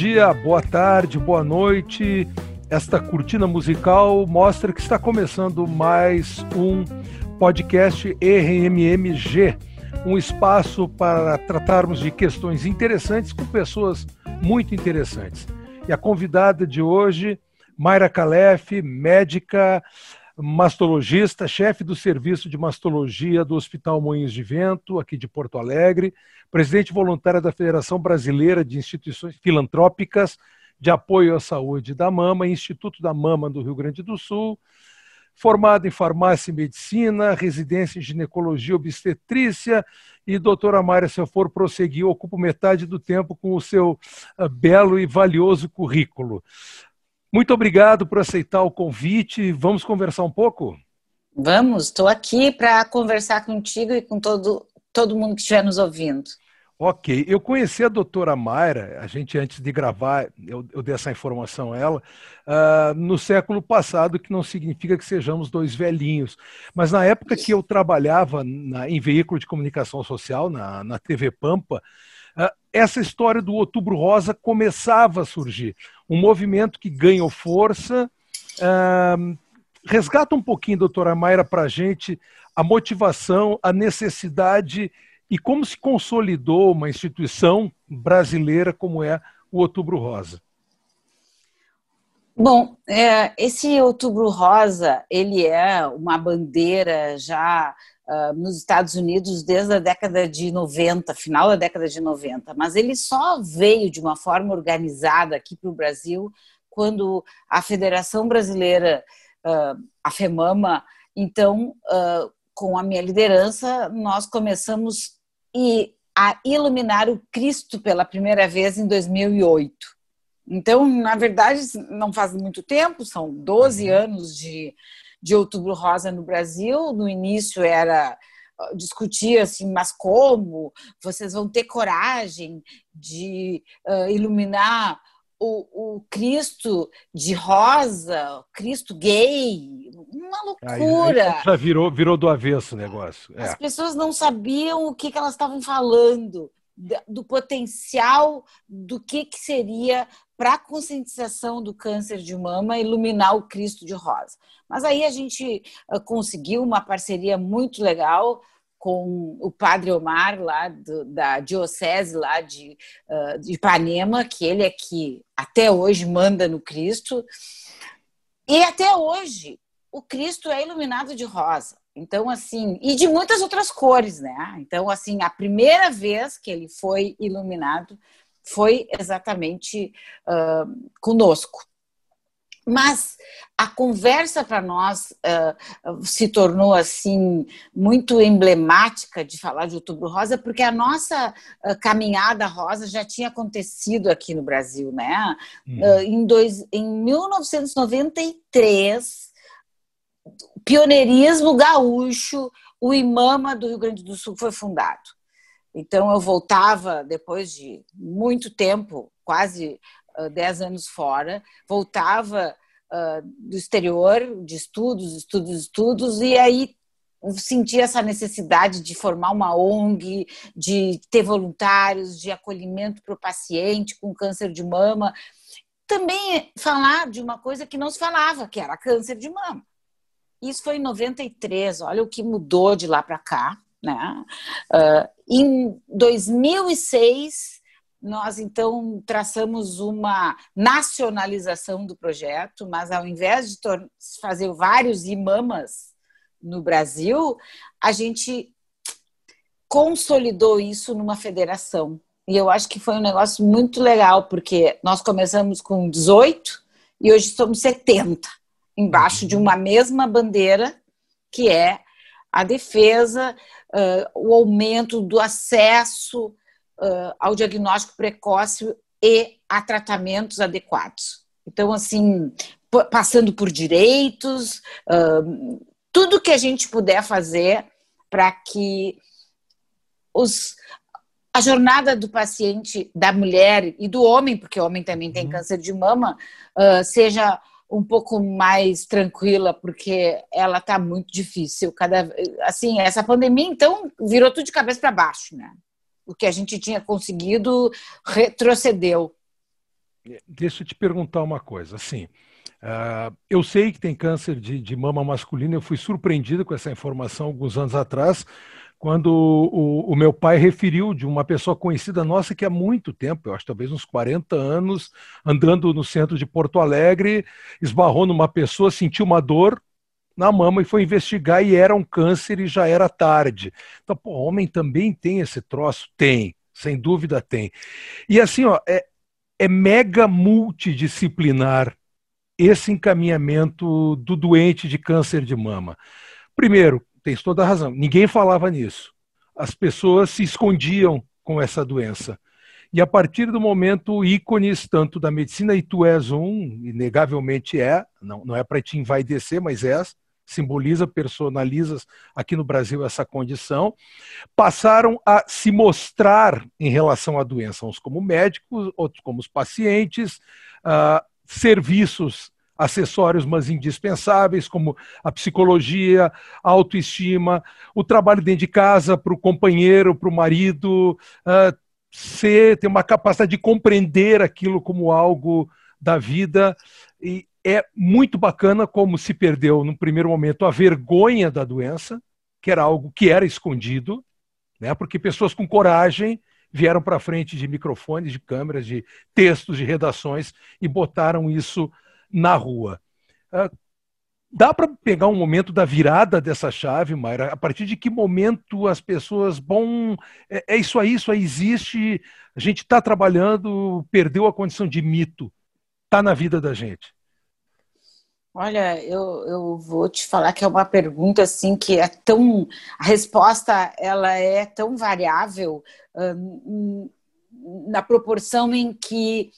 Dia, boa tarde, boa noite. Esta cortina musical mostra que está começando mais um podcast RMMG, um espaço para tratarmos de questões interessantes com pessoas muito interessantes. E a convidada de hoje, Mayra Calef, médica, mastologista, chefe do serviço de mastologia do Hospital Moinhos de Vento, aqui de Porto Alegre, presidente voluntária da Federação Brasileira de Instituições Filantrópicas de Apoio à Saúde da Mama, Instituto da Mama do Rio Grande do Sul, formada em farmácia e medicina, residência em ginecologia e obstetrícia, e doutora Mária, se eu for prosseguir, ocupo metade do tempo com o seu uh, belo e valioso currículo. Muito obrigado por aceitar o convite. Vamos conversar um pouco? Vamos, estou aqui para conversar contigo e com todo, todo mundo que estiver nos ouvindo. Ok, eu conheci a doutora Mayra, a gente antes de gravar, eu, eu dei essa informação a ela, uh, no século passado, que não significa que sejamos dois velhinhos. Mas na época que eu trabalhava na, em veículo de comunicação social, na, na TV Pampa, uh, essa história do Outubro Rosa começava a surgir um movimento que ganhou força. Uh, resgata um pouquinho, doutora Mayra, para a gente a motivação, a necessidade e como se consolidou uma instituição brasileira como é o Outubro Rosa. Bom, é, esse Outubro Rosa ele é uma bandeira já uh, nos Estados Unidos desde a década de 90, final da década de 90, mas ele só veio de uma forma organizada aqui para o Brasil quando a Federação Brasileira, uh, a FEMAMA, então, uh, com a minha liderança, nós começamos a iluminar o Cristo pela primeira vez em 2008. Então, na verdade, não faz muito tempo, são 12 uhum. anos de, de Outubro Rosa no Brasil. No início era discutia assim, mas como vocês vão ter coragem de uh, iluminar o, o, Cristo de rosa, Cristo gay, uma loucura. Aí, já virou, virou do avesso o negócio. É. As pessoas não sabiam o que, que elas estavam falando, do potencial do que, que seria para a conscientização do câncer de mama iluminar o Cristo de rosa. Mas aí a gente uh, conseguiu uma parceria muito legal com o padre Omar, lá do, da diocese lá de, uh, de Ipanema, que ele é que até hoje manda no Cristo. E até hoje o Cristo é iluminado de rosa. Então, assim, e de muitas outras cores, né? Então, assim, a primeira vez que ele foi iluminado foi exatamente uh, conosco. Mas a conversa para nós uh, se tornou assim muito emblemática de falar de Outubro Rosa, porque a nossa uh, caminhada rosa já tinha acontecido aqui no Brasil, né? Uhum. Uh, em, dois, em 1993, pioneirismo gaúcho, o Imama do Rio Grande do Sul foi fundado. Então eu voltava depois de muito tempo, quase dez anos fora, voltava uh, do exterior, de estudos, estudos, estudos, e aí senti essa necessidade de formar uma ONG, de ter voluntários, de acolhimento para o paciente com câncer de mama. Também falar de uma coisa que não se falava, que era câncer de mama. Isso foi em 93, olha o que mudou de lá para cá. Né? Uh, em 2006, nós então traçamos uma nacionalização do projeto, mas ao invés de fazer vários imamas no Brasil, a gente consolidou isso numa federação. E eu acho que foi um negócio muito legal, porque nós começamos com 18 e hoje somos 70, embaixo de uma mesma bandeira, que é a defesa, uh, o aumento do acesso uh, ao diagnóstico precoce e a tratamentos adequados. Então, assim, passando por direitos, uh, tudo que a gente puder fazer para que os, a jornada do paciente, da mulher e do homem, porque o homem também tem uhum. câncer de mama, seja um pouco mais tranquila, porque ela está muito difícil. Cada, assim, essa pandemia, então, virou tudo de cabeça para baixo, né? o que a gente tinha conseguido retrocedeu. deixa eu te perguntar uma coisa. Assim, uh, eu sei que tem câncer de, de mama masculina, eu fui surpreendido com essa informação alguns anos atrás, quando o, o, meu pai referiu de uma pessoa conhecida nossa que há muito tempo, eu acho talvez uns 40 anos, andando no centro de Porto Alegre, esbarrou numa pessoa, sentiu uma dor na mama e foi investigar e era um câncer e já era tarde. Então, pô, homem também tem esse troço? Tem, sem dúvida tem. E assim, ó, é, é mega multidisciplinar esse encaminhamento do doente de câncer de mama. Primeiro, tens toda a razão. Ninguém falava nisso. As pessoas se escondiam com essa doença. E a partir do momento, ícones tanto da medicina, e tu és um, inegavelmente é, não, não é para te envaidecer, mas és, simboliza, personaliza aqui no Brasil essa condição, passaram a se mostrar em relação à doença, uns como médicos, outros como os pacientes, uh, serviços acessórios, mas indispensáveis, como a psicologia, a autoestima, o trabalho dentro de casa para o companheiro, para o marido, uh, ser, ter uma capacidade de compreender aquilo como algo da vida. E é muito bacana como se perdeu, no primeiro momento, a vergonha da doença, que era algo que era escondido, né? porque pessoas com coragem vieram para frente de microfones, de câmeras, de textos, de redações e botaram isso na rua. Uh, dá para pegar um momento da virada dessa chave, Mayra? A partir de que momento as pessoas, bom, é, é isso aí, isso aí existe, a gente está trabalhando, perdeu a condição de mito, está na vida da gente. Olha, eu, eu vou te falar que é uma pergunta assim que é tão a resposta ela é tão variável hum, na proporção em que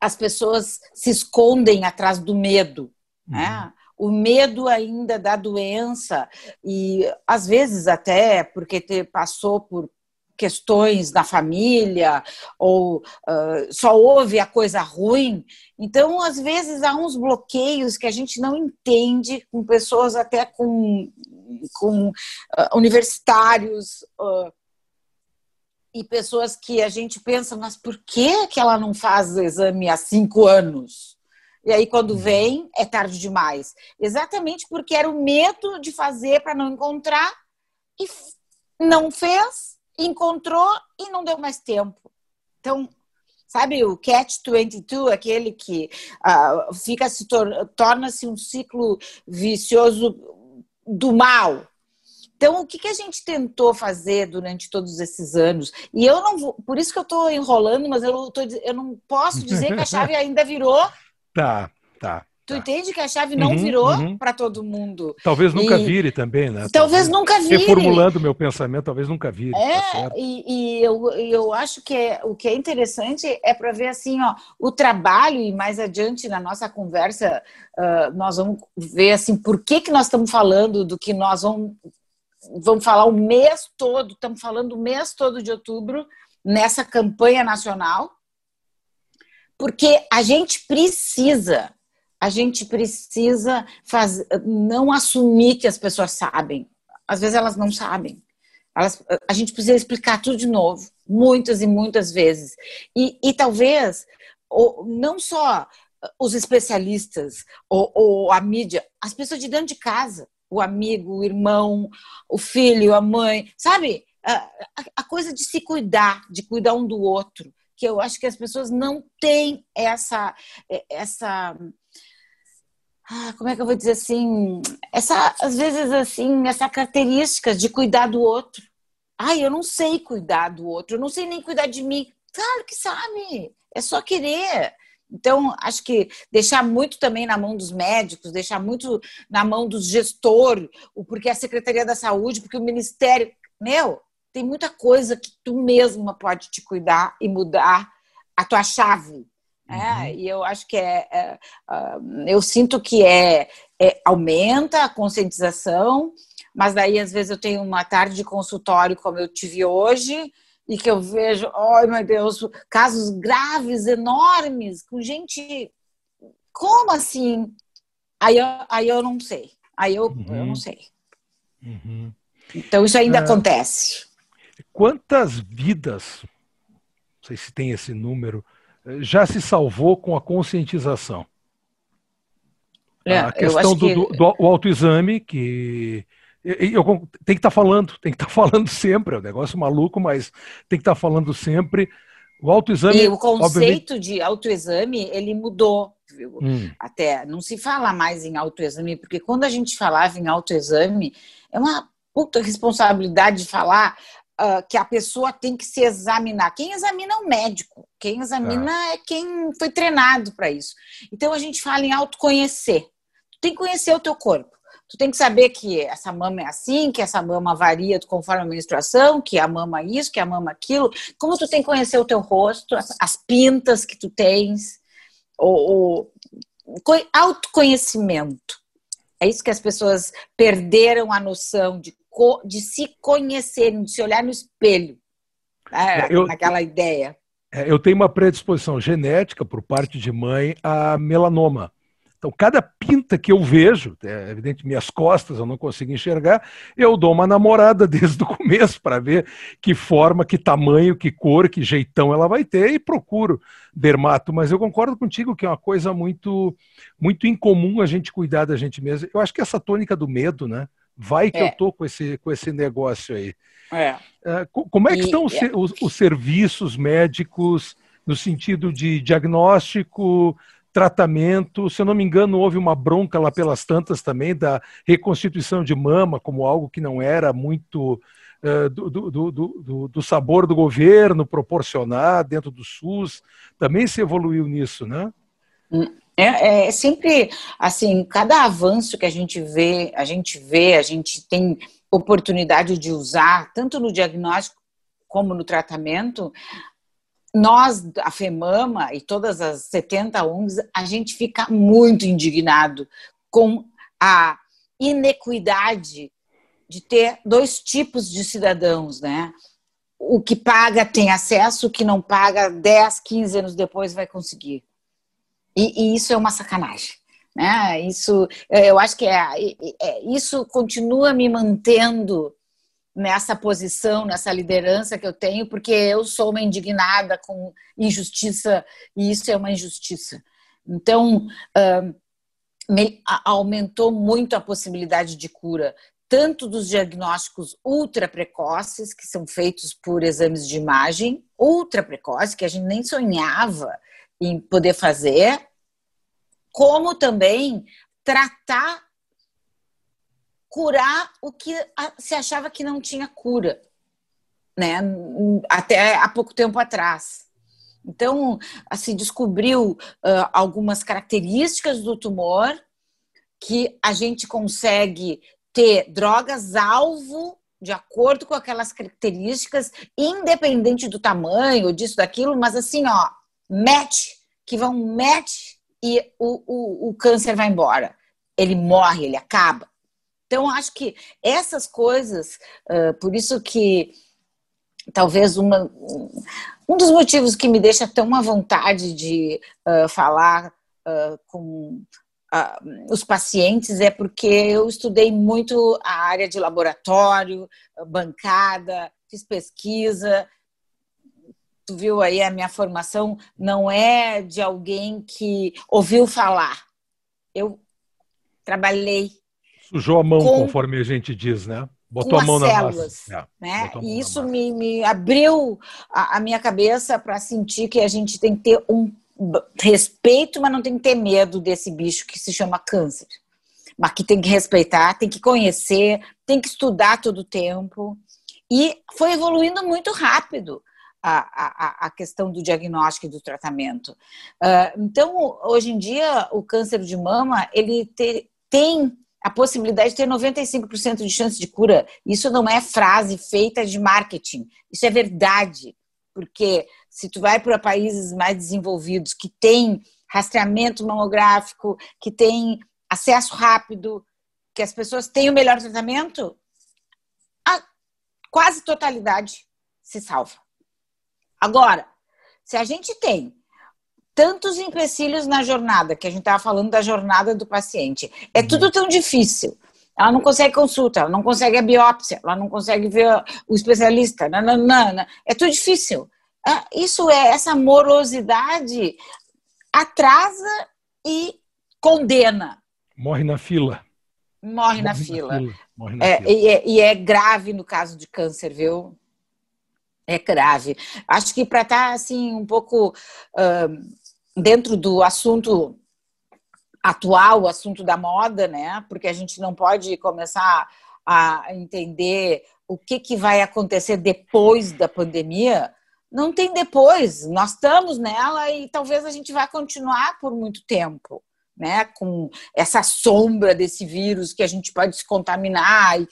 as pessoas se escondem atrás do medo, né? Uhum. O medo ainda da doença e às vezes até porque te passou por questões na família ou uh, só houve a coisa ruim. Então, às vezes há uns bloqueios que a gente não entende com pessoas até com, com uh, universitários uh, e pessoas que a gente pensa, mas por que, que ela não faz o exame há cinco anos? E aí, quando uhum. vem, é tarde demais. Exatamente porque era o medo de fazer para não encontrar e não fez, encontrou e não deu mais tempo. Então, sabe o catch 22, aquele que uh, fica se tor torna-se um ciclo vicioso do mal. Então, o que, que a gente tentou fazer durante todos esses anos? E eu não vou, por isso que eu estou enrolando, mas eu, tô, eu não posso dizer que a chave ainda virou. Tá, tá. Tu tá. entende que a chave não uhum, virou uhum. para todo mundo. Talvez nunca e... vire também, né? Talvez, talvez nunca vire. Reformulando meu pensamento, talvez nunca vire. Tá é, tá e, e eu, eu acho que é, o que é interessante é para ver assim, ó, o trabalho, e mais adiante na nossa conversa, uh, nós vamos ver assim, por que, que nós estamos falando do que nós vamos vamos falar o mês todo, estamos falando o mês todo de outubro, nessa campanha nacional, porque a gente precisa, a gente precisa fazer, não assumir que as pessoas sabem. Às vezes elas não sabem. Elas, a gente precisa explicar tudo de novo, muitas e muitas vezes. E, e talvez, ou, não só os especialistas ou, ou a mídia, as pessoas de dentro de casa o amigo, o irmão, o filho, a mãe, sabe? A, a, coisa de se cuidar, de cuidar um do outro, que eu acho que as pessoas não têm essa essa ah, como é que eu vou dizer assim, essa às vezes assim, essa característica de cuidar do outro. Ai, eu não sei cuidar do outro, eu não sei nem cuidar de mim. Claro que sabe, é só querer. Então, acho que deixar muito também na mão dos médicos, deixar muito na mão do gestor, porque a Secretaria da Saúde, porque o Ministério. Meu, tem muita coisa que tu mesma pode te cuidar e mudar a tua chave. É, uhum. e eu acho que é, é uh, eu sinto que é, é, aumenta a conscientização, mas daí às vezes eu tenho uma tarde de consultório como eu tive hoje, e que eu vejo, ai meu Deus, casos graves, enormes, com gente. Como assim? Aí eu, aí eu não sei. Aí eu, uhum. eu não uhum. sei. Uhum. Então isso ainda ah, acontece. Quantas vidas, não sei se tem esse número, já se salvou com a conscientização. É, a questão do, que... do, do, do autoexame, que eu, eu, tem que estar tá falando, tem que estar tá falando sempre, é um negócio maluco, mas tem que estar tá falando sempre. O autoexame. E o conceito obviamente... de autoexame, ele mudou. Hum. Até não se fala mais em autoexame, porque quando a gente falava em autoexame, é uma puta responsabilidade de falar uh, que a pessoa tem que se examinar. Quem examina é o médico, quem examina ah. é quem foi treinado para isso. Então a gente fala em autoconhecer. Tu tem que conhecer o teu corpo. Tu tem que saber que essa mama é assim, que essa mama varia conforme a menstruação, que a mama isso, que a mama aquilo. Como tu tem que conhecer o teu rosto, as, as pintas que tu tens, o, o autoconhecimento. É isso que as pessoas perderam a noção de, de se conhecerem, de se olhar no espelho. Né? Eu, naquela ideia. É, eu tenho uma predisposição genética por parte de mãe a melanoma. Então, cada pinta que eu vejo, é evidente, minhas costas eu não consigo enxergar, eu dou uma namorada desde o começo para ver que forma, que tamanho, que cor, que jeitão ela vai ter e procuro dermato. Mas eu concordo contigo que é uma coisa muito, muito incomum a gente cuidar da gente mesmo. Eu acho que essa tônica do medo, né? Vai que é. eu tô com esse, com esse negócio aí. É. é como é que e, estão os, é. os, os serviços médicos no sentido de diagnóstico? Tratamento. Se eu não me engano, houve uma bronca lá pelas tantas também da reconstituição de mama como algo que não era muito uh, do, do, do, do, sabor do governo proporcionar dentro do SUS. Também se evoluiu nisso, né? É, é sempre assim, cada avanço que a gente vê, a gente vê, a gente tem oportunidade de usar, tanto no diagnóstico como no tratamento, nós, a FEMAMA e todas as 70 ONGs, a gente fica muito indignado com a inequidade de ter dois tipos de cidadãos, né? O que paga tem acesso, o que não paga 10, 15 anos depois vai conseguir. E, e isso é uma sacanagem. Né? Isso, eu acho que é, é, isso continua me mantendo nessa posição, nessa liderança que eu tenho, porque eu sou uma indignada com injustiça e isso é uma injustiça. Então, me, aumentou muito a possibilidade de cura, tanto dos diagnósticos ultra precoces, que são feitos por exames de imagem, ultra precoce, que a gente nem sonhava em poder fazer, como também tratar curar o que se achava que não tinha cura, né? Até há pouco tempo atrás. Então, assim, descobriu uh, algumas características do tumor que a gente consegue ter drogas-alvo de acordo com aquelas características, independente do tamanho, disso, daquilo, mas assim, ó, match, que vão match e o, o, o câncer vai embora. Ele morre, ele acaba. Então, acho que essas coisas, uh, por isso que talvez uma, um dos motivos que me deixa tão à vontade de uh, falar uh, com os pacientes é porque eu estudei muito a área de laboratório, bancada, fiz pesquisa. Tu viu aí a minha formação não é de alguém que ouviu falar. Eu trabalhei Sujou a mão, com, conforme a gente diz, né? Botou a mão na células, massa. É, né? E isso me, me, abriu a, a minha cabeça para sentir que a gente tem que ter um respeito, mas não tem que ter medo desse bicho que se chama câncer. Mas que tem que respeitar, tem que conhecer, tem que estudar todo o tempo. E foi evoluindo muito rápido a, a, a questão do diagnóstico e do tratamento. Uh, então, hoje em dia, o câncer de mama, ele te, tem a possibilidade de ter 95% de chance de cura. Isso não é frase feita de marketing, isso é verdade. Porque se tu vai para países mais desenvolvidos que têm rastreamento mamográfico, que têm acesso rápido, que as pessoas têm o melhor tratamento, a quase totalidade se salva. Agora, se a gente tem tantos empecilhos na jornada, que a gente estava falando da jornada do paciente. É tudo uhum. tão difícil. Ela não consegue consulta, ela não consegue a biópsia, ela não consegue ver o especialista. Nananana. É tudo difícil. ah, isso é, essa morosidade atrasa e condena. Morre na fila. Morre, Morre na, fila. Na fila. Morre na é, fila. E, é, e é grave no caso de câncer, viu? É grave. Acho que para estar tá, assim um pouco uh, dentro do assunto atual, o assunto da moda, né? Porque a gente não pode começar a entender o que, que vai acontecer depois da pandemia. Não tem depois. Nós estamos nela e talvez a gente vá continuar por muito tempo né, com essa sombra desse vírus que a gente pode se contaminar. E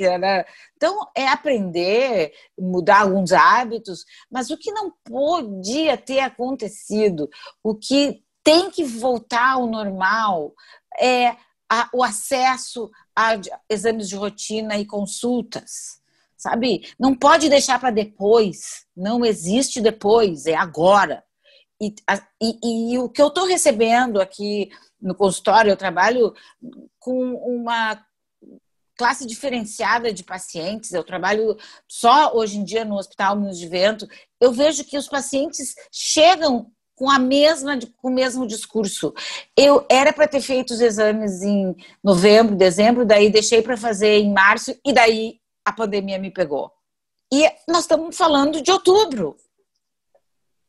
então, é aprender, mudar alguns hábitos, mas o que não podia ter acontecido, o que tem que voltar ao normal é a, o acesso a exames de rotina e consultas. Sabe? Não pode deixar para depois. Não existe depois, é agora. E, e, e o que eu estou recebendo aqui no consultório, eu trabalho com uma classe diferenciada de pacientes. Eu trabalho só hoje em dia no Hospital Minas de Vento. Eu vejo que os pacientes chegam com a mesma com o mesmo discurso. Eu era para ter feito os exames em novembro, dezembro, daí deixei para fazer em março e daí a pandemia me pegou. E nós estamos falando de outubro.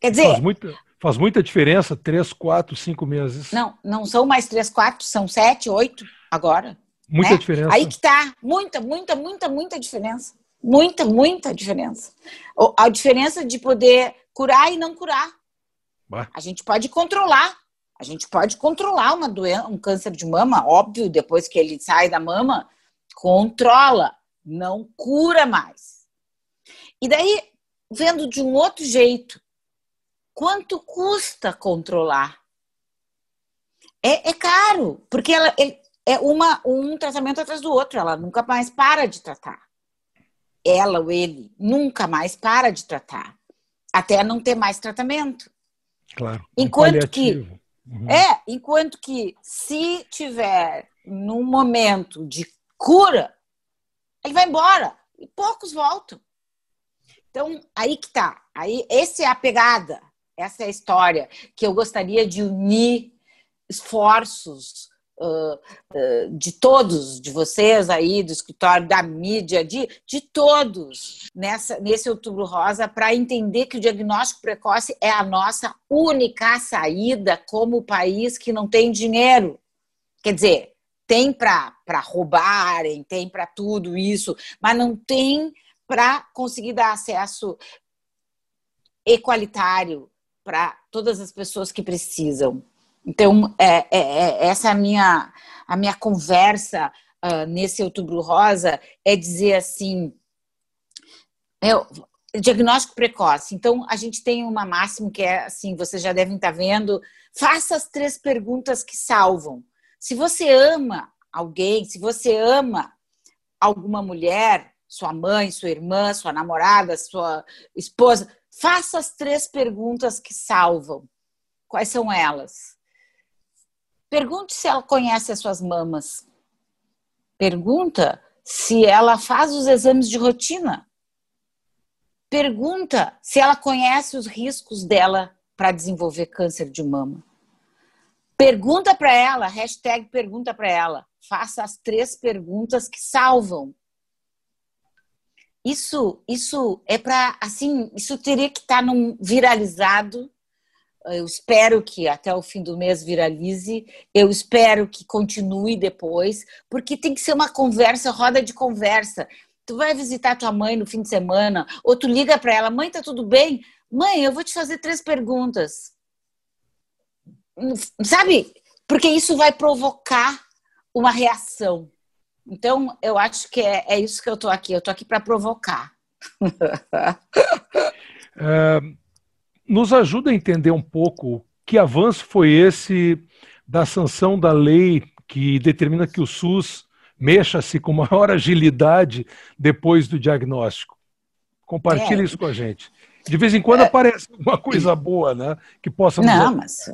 Quer dizer, faz muita, Faz muita diferença, três, quatro, cinco meses. Não, não são mais três, quatro, são sete, oito agora. Muita né? diferença. Aí que tá, muita, muita, muita, muita diferença. Muita, muita diferença. A diferença de poder curar e não curar. Bah. A gente pode controlar. A gente pode controlar uma doença, um câncer de mama, óbvio, depois que ele sai da mama, controla, não cura mais. E daí, vendo de um outro jeito, quanto custa controlar? É, é caro, porque ela é uma, um tratamento atrás do outro, ela nunca mais para de tratar. Ela ou ele nunca mais para de tratar, até não ter mais tratamento. Claro. Enquanto que uhum. é, enquanto que se tiver num momento de cura, ele vai embora e poucos voltam. Então, aí que tá. Aí, essa é a pegada. Essa é a história que eu gostaria de unir esforços uh, uh, de todos, de vocês aí, do escritório, da mídia, de, de todos nessa, nesse Outubro Rosa, para entender que o diagnóstico precoce é a nossa única saída como país que não tem dinheiro. Quer dizer, tem para roubarem, tem para tudo isso, mas não tem para conseguir dar acesso equalitário para todas as pessoas que precisam. Então, é, é, é, essa é a minha, a minha conversa uh, nesse Outubro Rosa, é dizer assim, diagnóstico precoce. Então, a gente tem uma máxima que é assim, vocês já devem estar vendo, faça as três perguntas que salvam. Se você ama alguém, se você ama alguma mulher, sua mãe, sua irmã, sua namorada, sua esposa, Faça as três perguntas que salvam. Quais são elas? Pergunte se ela conhece as suas mamas. Pergunta se ela faz os exames de rotina. Pergunta se ela conhece os riscos dela para desenvolver câncer de mama. Pergunta para ela, hashtag pergunta para ela. Faça as três perguntas que salvam. Isso, isso é para, assim, isso teria que estar tá num viralizado. Eu espero que até o fim do mês viralize. Eu espero que continue depois, porque tem que ser uma conversa, roda de conversa. Tu vai visitar tua mãe no fim de semana, ou tu liga para ela, mãe, tá tudo bem? Mãe, eu vou te fazer três perguntas. Sabe? Porque isso vai provocar uma reação. Então, eu acho que é, é isso que eu estou aqui. Eu estou aqui para provocar. é, nos ajuda a entender um pouco que avanço foi esse da sanção da lei que determina que o SUS mexa-se com maior agilidade depois do diagnóstico. Compartilhe é. isso com a gente. De vez em quando é. aparece uma coisa boa, né? Que possa. Não, mas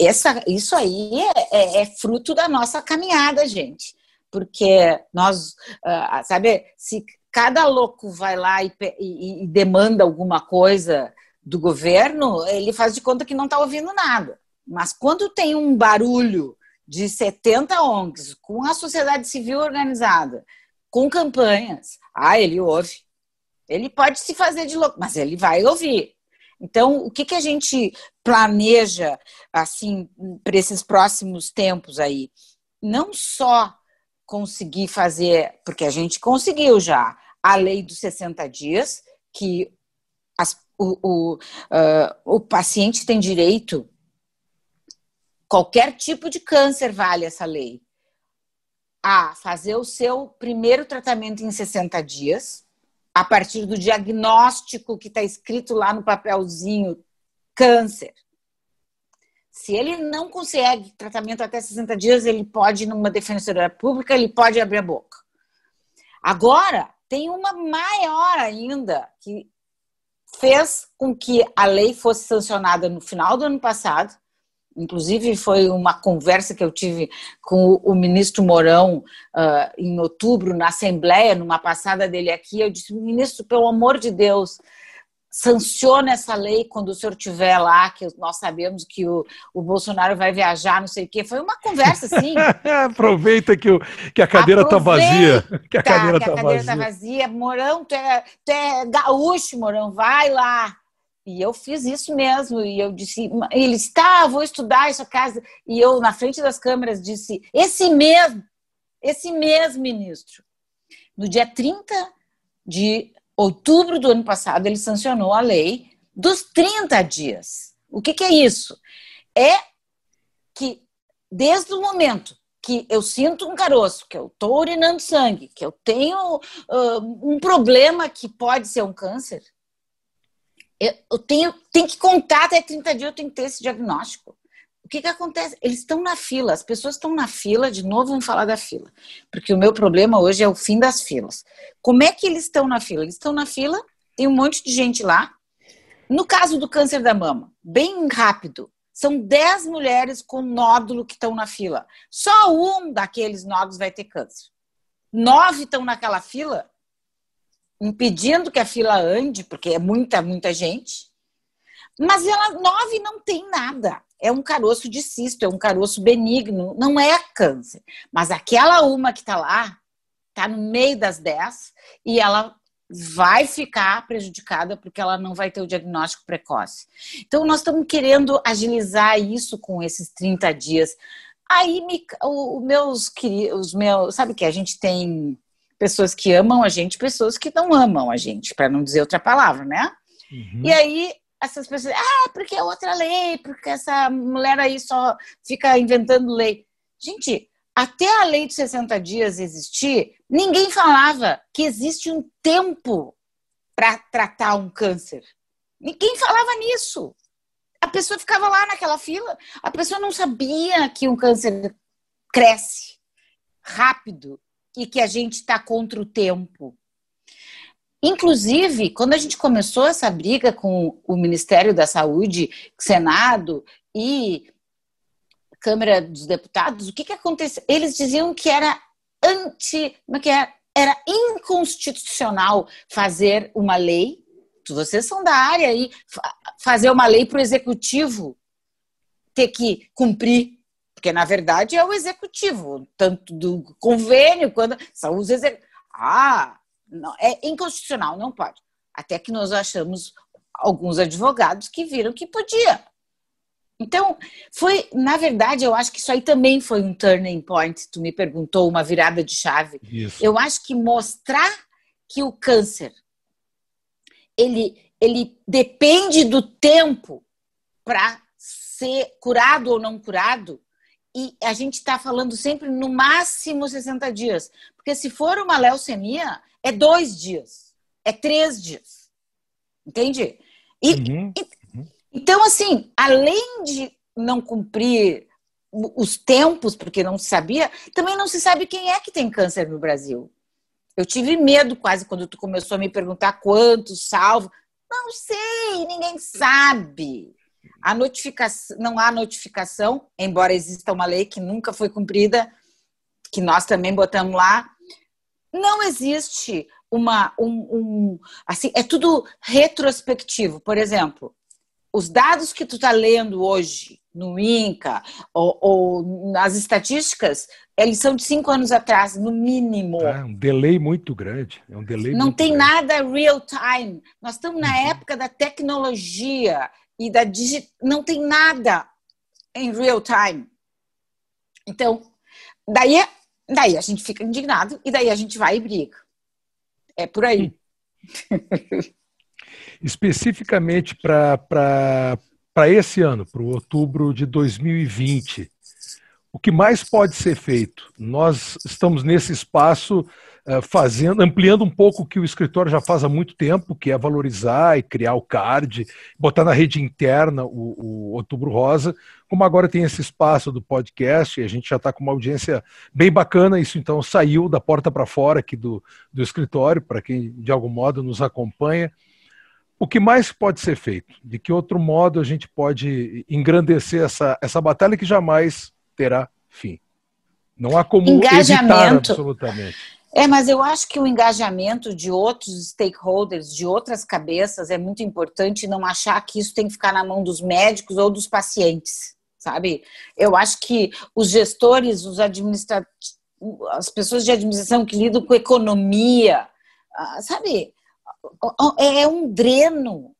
essa, isso aí é, é, é fruto da nossa caminhada, gente porque nós, uh, sabe, se cada louco vai lá e, e, e demanda alguma coisa do governo, ele faz de conta que não está ouvindo nada. Mas quando tem um barulho de 70 ONGs, com a sociedade civil organizada, com campanhas, ah, ele ouve. Ele pode se fazer de louco, mas ele vai ouvir. Então, o que, que a gente planeja assim para esses próximos tempos aí? Não só conseguir fazer, porque a gente conseguiu já a lei dos 60 dias, que as, o, o, uh, o paciente tem direito, qualquer tipo de câncer vale essa lei, a fazer o seu primeiro tratamento em 60 dias, a partir do diagnóstico que está escrito lá no papelzinho, câncer. Se ele não consegue tratamento até 60 dias, ele pode ir numa defensoria pública, ele pode abrir a boca. Agora, tem uma maior ainda, que fez com que a lei fosse sancionada no final do ano passado, Inclusive, foi uma conversa que eu tive com o ministro Mourão uh, em outubro, na Assembleia, numa passada dele aqui. Eu disse, ministro, pelo amor de Deus, sanciona essa lei quando o senhor estiver lá, que nós sabemos que o, o Bolsonaro vai viajar, não sei o quê. Foi uma conversa assim. Aproveita que, o, que a cadeira está vazia. Que a cadeira está vazia. Tá vazia. Mourão, tu é, tu é gaúcho, Mourão, vai lá. E eu fiz isso mesmo. E eu disse, ele está, vou estudar essa casa. E eu, na frente das câmeras, disse: esse mesmo, esse mesmo ministro. No dia 30 de outubro do ano passado, ele sancionou a lei dos 30 dias. O que, que é isso? É que, desde o momento que eu sinto um caroço, que eu estou urinando sangue, que eu tenho uh, um problema que pode ser um câncer, eu tenho, tenho que contar até 30 dias, eu tenho que ter esse diagnóstico. Que, que acontece? Eles estão na fila, as pessoas estão na fila, de novo vamos falar da fila, porque o meu problema hoje é o fim das filas. Como é que eles estão na fila? Eles estão na fila, tem um monte de gente lá. No caso do câncer da mama, bem rápido, são 10 mulheres com nódulo que estão na fila. Só um daqueles nódulos vai ter câncer. Nove estão naquela fila impedindo que a fila ande, porque é muita, muita gente. Mas ela nove não tem nada. É um caroço de cisto, é um caroço benigno, não é câncer. Mas aquela uma que está lá, está no meio das dez e ela vai ficar prejudicada porque ela não vai ter o diagnóstico precoce. Então, nós estamos querendo agilizar isso com esses 30 dias. Aí, os meus, os meus, sabe que a gente tem pessoas que amam a gente, pessoas que não amam a gente, para não dizer outra palavra, né? Uhum. E aí essas pessoas, ah, porque é outra lei, porque essa mulher aí só fica inventando lei. Gente, até a lei de 60 dias existir, ninguém falava que existe um tempo para tratar um câncer. Ninguém falava nisso. A pessoa ficava lá naquela fila, a pessoa não sabia que um câncer cresce rápido e que a gente está contra o tempo. Inclusive, quando a gente começou essa briga com o Ministério da Saúde, Senado e Câmara dos Deputados, o que, que aconteceu? Eles diziam que era anti. Como é que era? É? Era inconstitucional fazer uma lei. Vocês são da área aí, fazer uma lei para o executivo ter que cumprir porque na verdade é o executivo, tanto do convênio quanto são os executivos. Ah, não, é inconstitucional, não pode. Até que nós achamos alguns advogados que viram que podia. Então, foi, na verdade, eu acho que isso aí também foi um turning point. Tu me perguntou uma virada de chave. Isso. Eu acho que mostrar que o câncer ele, ele depende do tempo para ser curado ou não curado e a gente está falando sempre no máximo 60 dias. Porque se for uma leucemia, é dois dias, é três dias. Entende? E, uhum. e, então, assim, além de não cumprir os tempos, porque não se sabia, também não se sabe quem é que tem câncer no Brasil. Eu tive medo quase quando tu começou a me perguntar quantos salvo. Não sei, ninguém sabe. A notificação, não há notificação, embora exista uma lei que nunca foi cumprida, que nós também botamos lá. Não existe uma um, um, assim é tudo retrospectivo. Por exemplo, os dados que tu está lendo hoje no INCA ou, ou, nas estatísticas, eles são de cinco anos atrás, no mínimo. É um delay muito grande. É um delay Não tem grande. nada real time. Nós estamos na uhum. época da tecnologia e da digi... não tem nada em real time. Então, daí, daí a gente fica indignado e daí a gente vai e briga. É por aí. Especificamente para esse ano, para o outubro de 2020, o que mais pode ser feito? Nós estamos nesse espaço fazendo, ampliando um pouco o que o escritório já faz há muito tempo, que é valorizar e criar o card, botar na rede interna o, o Outubro Rosa. Como agora tem esse espaço do podcast, e a gente já está com uma audiência bem bacana, isso então saiu da porta para fora aqui do, do escritório, para quem de algum modo nos acompanha. O que mais pode ser feito? De que outro modo a gente pode engrandecer essa, essa batalha que jamais terá fim? Não há como evitar absolutamente. É, mas eu acho que o engajamento de outros stakeholders, de outras cabeças, é muito importante não achar que isso tem que ficar na mão dos médicos ou dos pacientes, sabe? Eu acho que os gestores, os administrativos, as pessoas de administração que lidam com economia, ah, sabe? é um dreno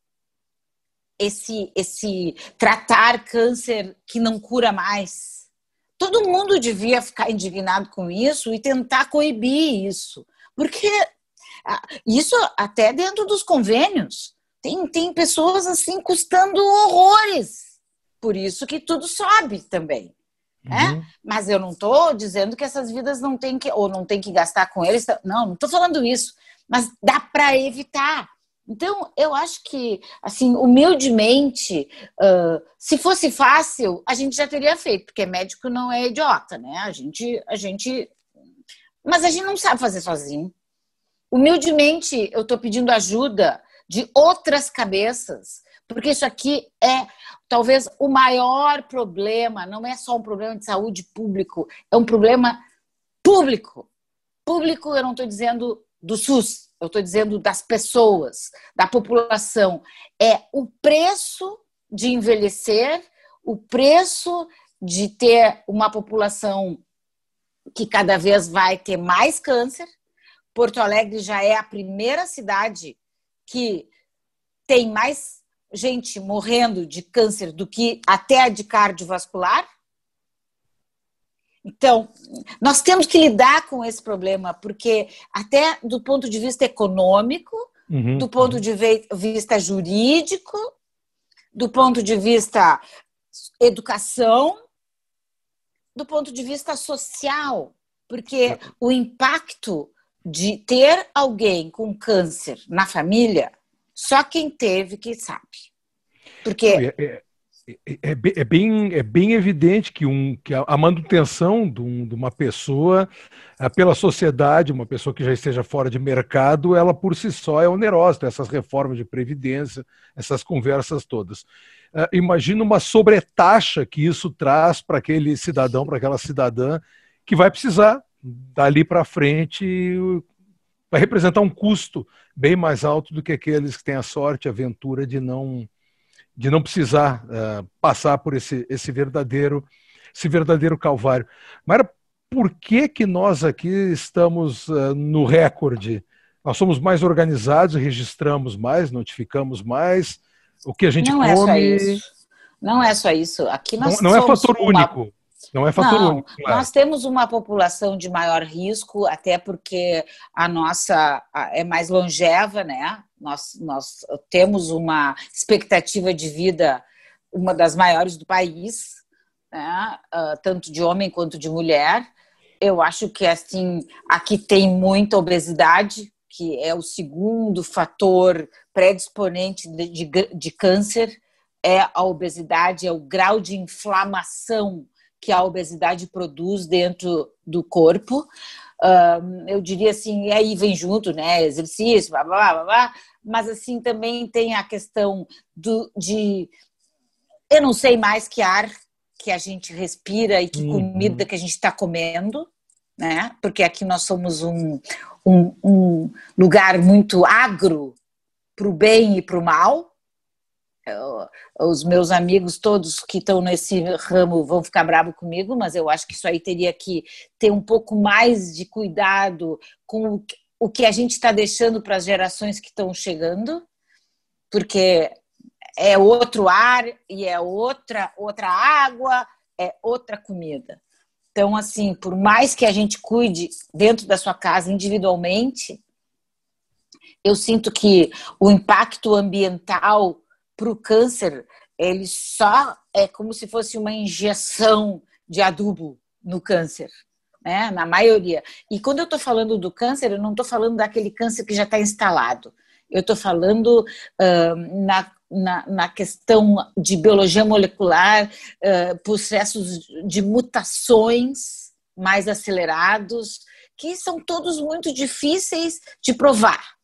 esse esse tratar câncer que não cura mais. Todo mundo devia ficar indignado com isso e tentar coibir isso, porque ah, isso até dentro dos convênios tem, tem pessoas assim custando horrores. Por isso que tudo sobe também. Né? Uhum. Mas eu não estou dizendo que essas vidas não tem que ou não tem que gastar com eles. Não, não estou falando isso mas dá para evitar. Então, eu acho que, assim, humildemente, uh, se fosse fácil, a gente já teria feito, porque médico não é idiota, né? A gente, a gente, mas a gente não sabe fazer sozinho. Humildemente, eu estou pedindo ajuda de outras cabeças, porque isso aqui é talvez o maior problema. Não é só um problema de saúde público, é um problema público. Público, eu não estou dizendo do SUS, eu estou dizendo das pessoas, da população, é o preço de envelhecer, o preço de ter uma população que cada vez vai ter mais câncer. Porto Alegre já é a primeira cidade que tem mais gente morrendo de câncer do que até a de cardiovascular. Então, nós temos que lidar com esse problema, porque até do ponto de vista econômico, uhum, do ponto uhum. de vista jurídico, do ponto de vista educação, do ponto de vista social, porque o impacto de ter alguém com câncer na família, só quem teve que sabe. Porque é, é, é, é, bem, é bem evidente que, um, que a, manutenção de, um, de, uma pessoa eh, pela sociedade, uma pessoa que já esteja fora de mercado, ela por si só é onerosa. Essas reformas de previdência, essas conversas todas. Uh, imagina uma sobretaxa que isso traz para aquele cidadão, para aquela cidadã, que vai precisar, dali para frente, vai representar um custo bem mais alto do que aqueles que têm a sorte, a aventura de não de não precisar uh, passar por esse, esse verdadeiro esse verdadeiro calvário. Mas por que que nós aqui estamos uh, no recorde? Nós somos mais organizados, registramos mais, notificamos mais. O que a gente não come. É só isso. Não é só isso. Aqui nós não, não é fator uma... único. Não é fator não, único. Claro. Nós temos uma população de maior risco, até porque a nossa é mais longeva, né? Nós, nós temos uma expectativa de vida, uma das maiores do país, né? uh, tanto de homem quanto de mulher. Eu acho que assim aqui tem muita obesidade, que é o segundo fator predisponente de, de, de câncer, é a obesidade, é o grau de inflamação que a obesidade produz dentro do corpo. Uh, eu diria assim, e aí vem junto, né? Exercício, blá, blá, blá, blá, mas assim também tem a questão do, de eu não sei mais que ar que a gente respira e que uhum. comida que a gente está comendo, né? Porque aqui nós somos um, um, um lugar muito agro para o bem e para o mal. Os meus amigos todos que estão nesse ramo vão ficar bravos comigo, mas eu acho que isso aí teria que ter um pouco mais de cuidado com o que a gente está deixando para as gerações que estão chegando, porque é outro ar e é outra outra água, é outra comida. Então, assim, por mais que a gente cuide dentro da sua casa individualmente, eu sinto que o impacto ambiental para o câncer ele só é como se fosse uma injeção de adubo no câncer, né? Na maioria. E quando eu estou falando do câncer, eu não estou falando daquele câncer que já está instalado. Eu estou falando uh, na na, na questão de biologia molecular, uh, processos de mutações mais acelerados, que são todos muito difíceis de provar.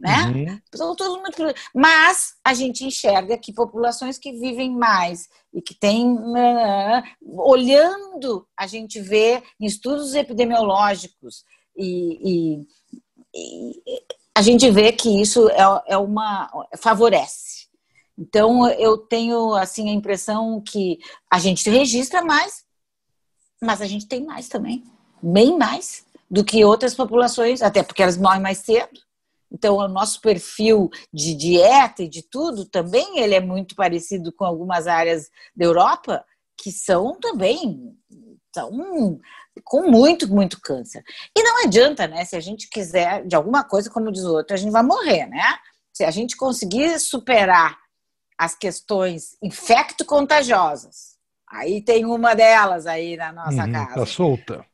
Né? Uhum. São todos muito. Mas a gente enxerga que populações que vivem mais e que têm. Uh, olhando, a gente vê em estudos epidemiológicos e, e, e a gente vê que isso é, é uma favorece então eu tenho assim a impressão que a gente registra mais, mas a gente tem mais também, bem mais do que outras populações, até porque elas morrem mais cedo. Então o nosso perfil de dieta e de tudo também ele é muito parecido com algumas áreas da Europa que são também são com muito, muito câncer. E não adianta, né? Se a gente quiser de alguma coisa, como diz o outro, a gente vai morrer, né? Se a gente conseguir superar as questões infecto-contagiosas. Aí tem uma delas aí na nossa uhum, casa. Tá solta.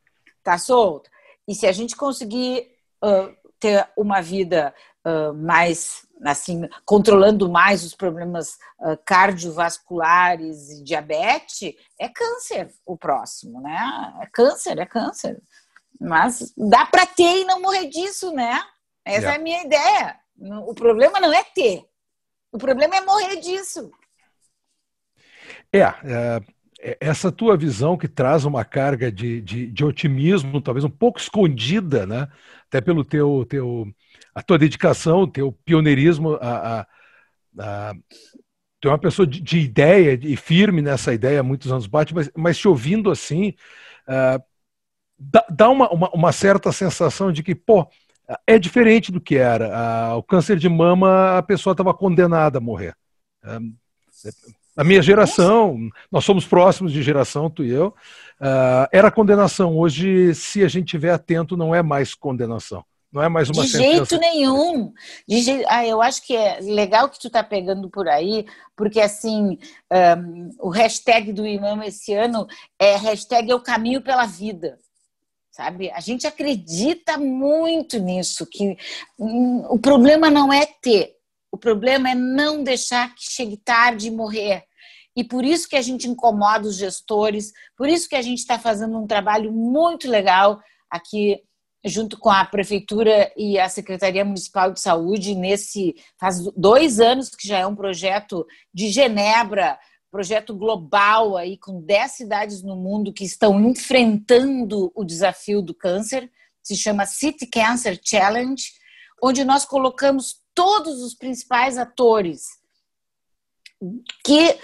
Tá solta. E se a gente conseguir uh, ter uma vida uh, mais, assim, controlando mais os problemas uh, cardiovasculares e diabetes, é câncer o próximo, né? É câncer, é câncer. Mas dá para ter e não morrer disso, né? Essa yeah. é a minha ideia. O problema não é ter, o problema é morrer disso. É, é, é, essa tua visão que traz uma carga de, de, de, otimismo, talvez um pouco escondida, né? Até pelo teu, teu a tua dedicação, teu pioneirismo, a, a, a tu é uma pessoa de, de, ideia e firme nessa ideia há muitos anos bate, mas, mas te ouvindo assim, uh, dá, dá uma, uma, uma, certa sensação de que, pô, é diferente do que era. o câncer de mama, a pessoa estava condenada a morrer. É, a minha geração, nós somos próximos de geração, tu e eu, uh, era condenação. Hoje, se a gente estiver atento, não é mais condenação. Não é mais uma De jeito nenhum. De je... ah, eu acho que é legal que tu tá pegando por aí, porque assim, um, o hashtag do imã esse ano é hashtag é o caminho pela vida sabe? A gente acredita muito nisso, que hum, o problema não é ter, o problema é não deixar que chegue tarde e morrer. E por isso que a gente incomoda os gestores, por isso que a gente está fazendo um trabalho muito legal aqui junto com a prefeitura e a Secretaria Municipal de Saúde nesse faz dois anos que já é um projeto de Genebra projeto global aí com 10 cidades no mundo que estão enfrentando o desafio do câncer, se chama City Cancer Challenge, onde nós colocamos todos os principais atores que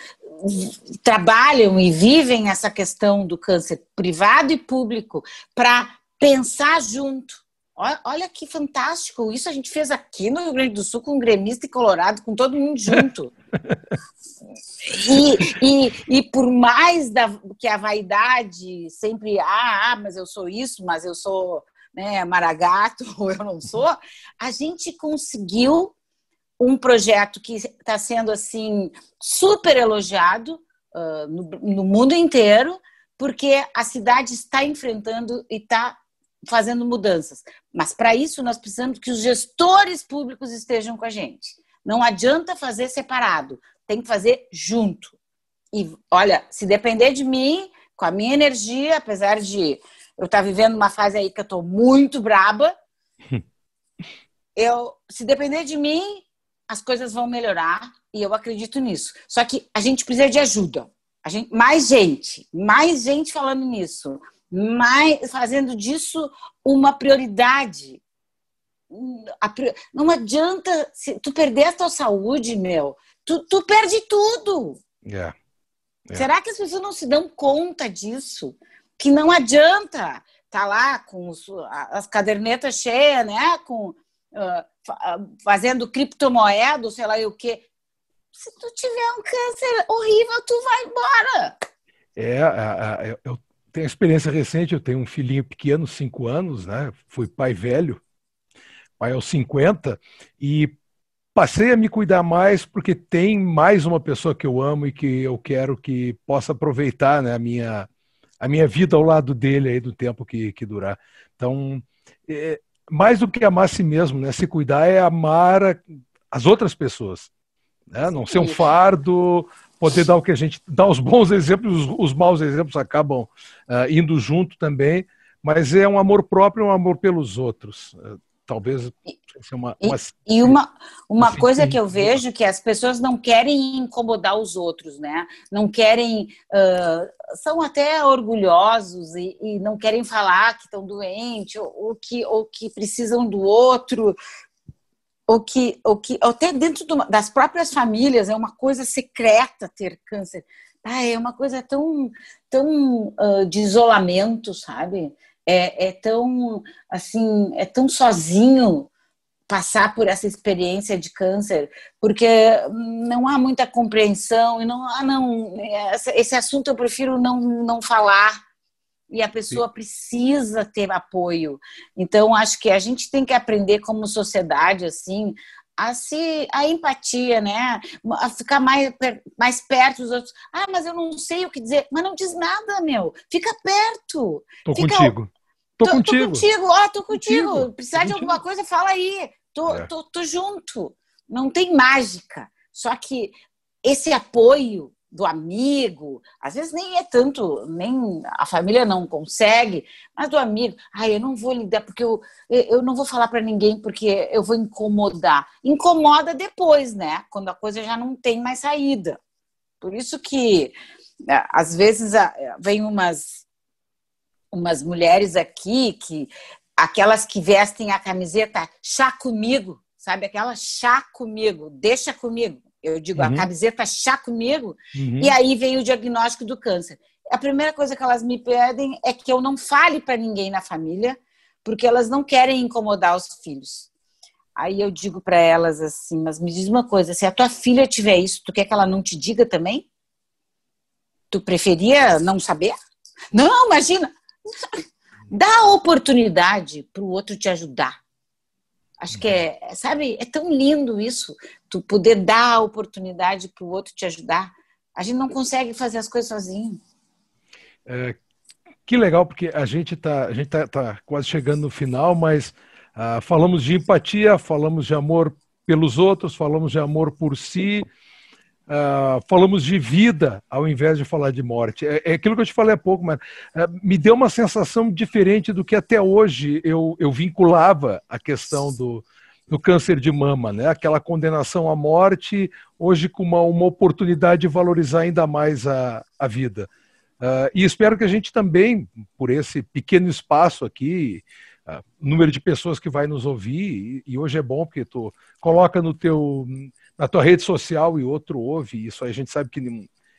trabalham e vivem essa questão do câncer privado e público para pensar junto Olha que fantástico! Isso a gente fez aqui no Rio Grande do Sul com um gremista e colorado, com todo mundo junto. e, e, e por mais da, que a vaidade sempre, ah, ah, mas eu sou isso, mas eu sou né, maragato, ou eu não sou, a gente conseguiu um projeto que está sendo assim super elogiado uh, no, no mundo inteiro, porque a cidade está enfrentando e está fazendo mudanças. Mas para isso nós precisamos que os gestores públicos estejam com a gente. Não adianta fazer separado, tem que fazer junto. E olha, se depender de mim, com a minha energia, apesar de eu estar tá vivendo uma fase aí que eu estou muito braba, eu, se depender de mim, as coisas vão melhorar e eu acredito nisso. Só que a gente precisa de ajuda. A gente, mais gente, mais gente falando nisso mais, fazendo disso uma prioridade. Não adianta. Se tu perder a tua saúde, meu, tu, tu perde tudo. É. É. Será que as pessoas não se dão conta disso? Que não adianta tá lá com os, as cadernetas cheias, né? Com, uh, fazendo criptomoeda, sei lá o quê. Se tu tiver um câncer horrível, tu vai embora. É, eu tenho experiência recente, eu tenho um filhinho pequeno, cinco anos, né? Fui pai velho, pai aos 50, e passei a me cuidar mais porque tem mais uma pessoa que eu amo e que eu quero que possa aproveitar né, a, minha, a minha vida ao lado dele aí do tempo que, que durar. Então, é, mais do que amar a si mesmo, né? Se cuidar é amar a, as outras pessoas. Né? Não ser um fardo, poder dar o que a gente dá os bons exemplos, os, os maus exemplos acabam uh, indo junto também, mas é um amor próprio, um amor pelos outros. Uh, talvez uma, uma... E, e, uma, uma coisa que eu vejo que as pessoas não querem incomodar os outros, né? Não querem, uh, são até orgulhosos e, e, não querem falar que estão doentes ou, ou, que, ou que precisam do outro, ou que, ou que até dentro do, das próprias famílias é uma coisa secreta ter câncer. Ah, é uma coisa tão, tão uh, de isolamento, sabe? É, é tão assim, é tão sozinho passar por essa experiência de câncer, porque não há muita compreensão e não, ah, não, esse assunto eu prefiro não, não falar e a pessoa Sim. precisa ter apoio. Então acho que a gente tem que aprender como sociedade assim a se a empatia, né? A ficar mais mais perto dos outros. Ah, mas eu não sei o que dizer. Mas não diz nada, meu. Fica perto. Tô Fica, contigo. Tô, tô contigo. Tô contigo, ó, tô contigo. contigo. Precisar tô de contigo. alguma coisa, fala aí. Tô, é. tô, tô junto. Não tem mágica. Só que esse apoio do amigo, às vezes nem é tanto, nem a família não consegue, mas do amigo, ai, eu não vou lidar porque eu, eu não vou falar para ninguém porque eu vou incomodar. Incomoda depois, né? Quando a coisa já não tem mais saída. Por isso que né, às vezes vem umas umas mulheres aqui que aquelas que vestem a camiseta chá comigo, sabe? Aquela chá comigo, deixa comigo. Eu digo uhum. a camiseta chá comigo uhum. e aí vem o diagnóstico do câncer. A primeira coisa que elas me pedem é que eu não fale para ninguém na família, porque elas não querem incomodar os filhos. Aí eu digo para elas assim, mas me diz uma coisa, se a tua filha tiver isso, tu quer que ela não te diga também? Tu preferia não saber? Não, imagina. Dá a oportunidade para o outro te ajudar. Acho que é, sabe, é tão lindo isso, tu poder dar a oportunidade para o outro te ajudar. A gente não consegue fazer as coisas sozinho. É, que legal, porque a gente está tá, tá quase chegando no final, mas ah, falamos de empatia, falamos de amor pelos outros, falamos de amor por si, Uh, falamos de vida ao invés de falar de morte. É, é aquilo que eu te falei há pouco, mas uh, me deu uma sensação diferente do que até hoje eu, eu vinculava a questão do, do câncer de mama, né? aquela condenação à morte, hoje com uma, uma oportunidade de valorizar ainda mais a, a vida. Uh, e espero que a gente também, por esse pequeno espaço aqui, número de pessoas que vai nos ouvir, e, e hoje é bom porque tu coloca no teu na tua rede social e outro ouve isso. Aí a gente sabe que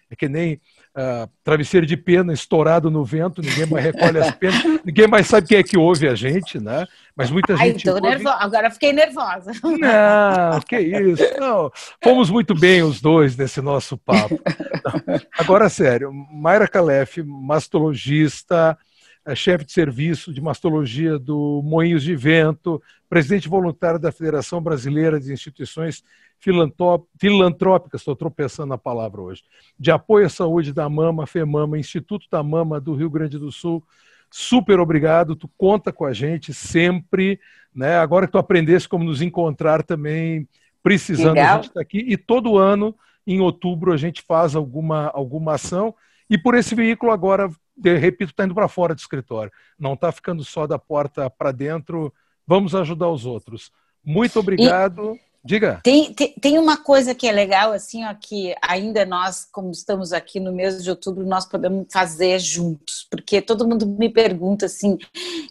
é que nem uh, travesseiro de pena estourado no vento, ninguém mais recolhe as penas, ninguém mais sabe quem é que ouve a gente, né? Mas muita Ai, gente. Ouve... Nervo... Agora fiquei nervosa. Não, que isso. Não, fomos muito bem os dois nesse nosso papo. Agora, sério, Mayra Calef, mastologista, é chefe de serviço de mastologia do Moinhos de Vento, presidente voluntário da Federação Brasileira de Instituições filantrópicas, estou tropeçando na palavra hoje, de apoio à saúde da mama, FEMAMA, Instituto da Mama do Rio Grande do Sul. Super obrigado, tu conta com a gente sempre, né? Agora que tu aprendeste como nos encontrar também, precisando, Legal. a gente está aqui. E todo ano, em outubro, a gente faz alguma, alguma ação. E por esse veículo agora, de, repito, está indo para fora do escritório. Não está ficando só da porta para dentro. Vamos ajudar os outros. Muito obrigado. E Diga. Tem, tem, tem, uma coisa que é legal, assim, ó, que ainda nós, como estamos aqui no mês de outubro, nós podemos fazer juntos, porque todo mundo me pergunta assim: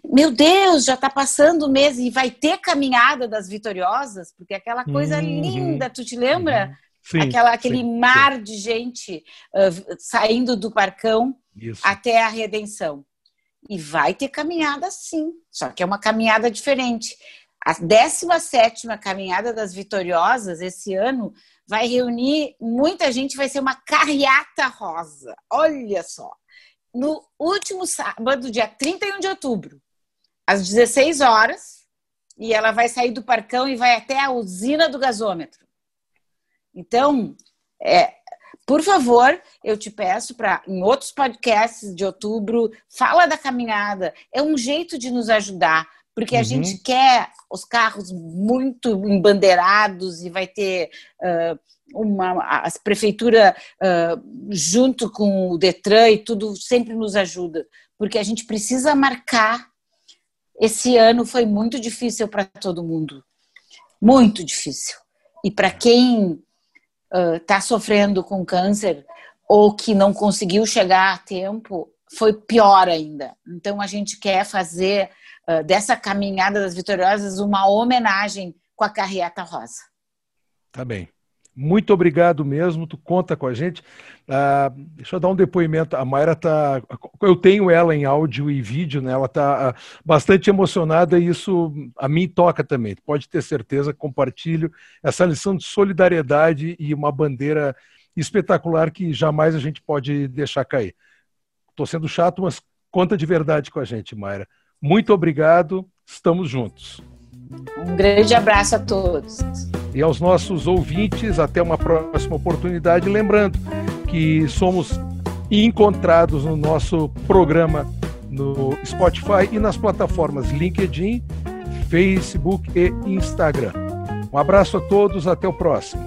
meu Deus, já está passando o mês e vai ter caminhada das vitoriosas? Porque aquela coisa uhum. linda, tu te lembra? Uhum. Sim, Aquela, aquele sim, mar sim. de gente uh, saindo do parcão Isso. até a redenção. E vai ter caminhada sim, só que é uma caminhada diferente. A 17 Caminhada das Vitoriosas, esse ano, vai reunir muita gente, vai ser uma carreata rosa. Olha só. No último sábado, dia 31 de outubro, às 16 horas, e ela vai sair do parcão e vai até a usina do gasômetro. Então, é, por favor, eu te peço para, em outros podcasts de outubro, fala da caminhada. É um jeito de nos ajudar porque a uhum. gente quer os carros muito embandeirados e vai ter uh, uma a prefeitura uh, junto com o Detran e tudo sempre nos ajuda, porque a gente precisa marcar. Esse ano foi muito difícil para todo mundo, muito difícil. E para quem está uh, sofrendo com câncer ou que não conseguiu chegar a tempo, foi pior ainda. Então a gente quer fazer uh, dessa caminhada das vitoriosas uma homenagem com a carreata rosa. Tá bem. Muito obrigado mesmo, tu conta com a gente. Uh, deixa eu dar um depoimento. A Mayra tá. Eu tenho ela em áudio e vídeo, né? Ela tá uh, bastante emocionada e isso a mim toca também. Pode ter certeza, compartilho essa lição de solidariedade e uma bandeira espetacular que jamais a gente pode deixar cair. Estou sendo chato, mas conta de verdade com a gente, Mayra. Muito obrigado, estamos juntos. Um grande abraço a todos. E aos nossos ouvintes, até uma próxima oportunidade. Lembrando que somos encontrados no nosso programa no Spotify e nas plataformas LinkedIn, Facebook e Instagram. Um abraço a todos, até o próximo.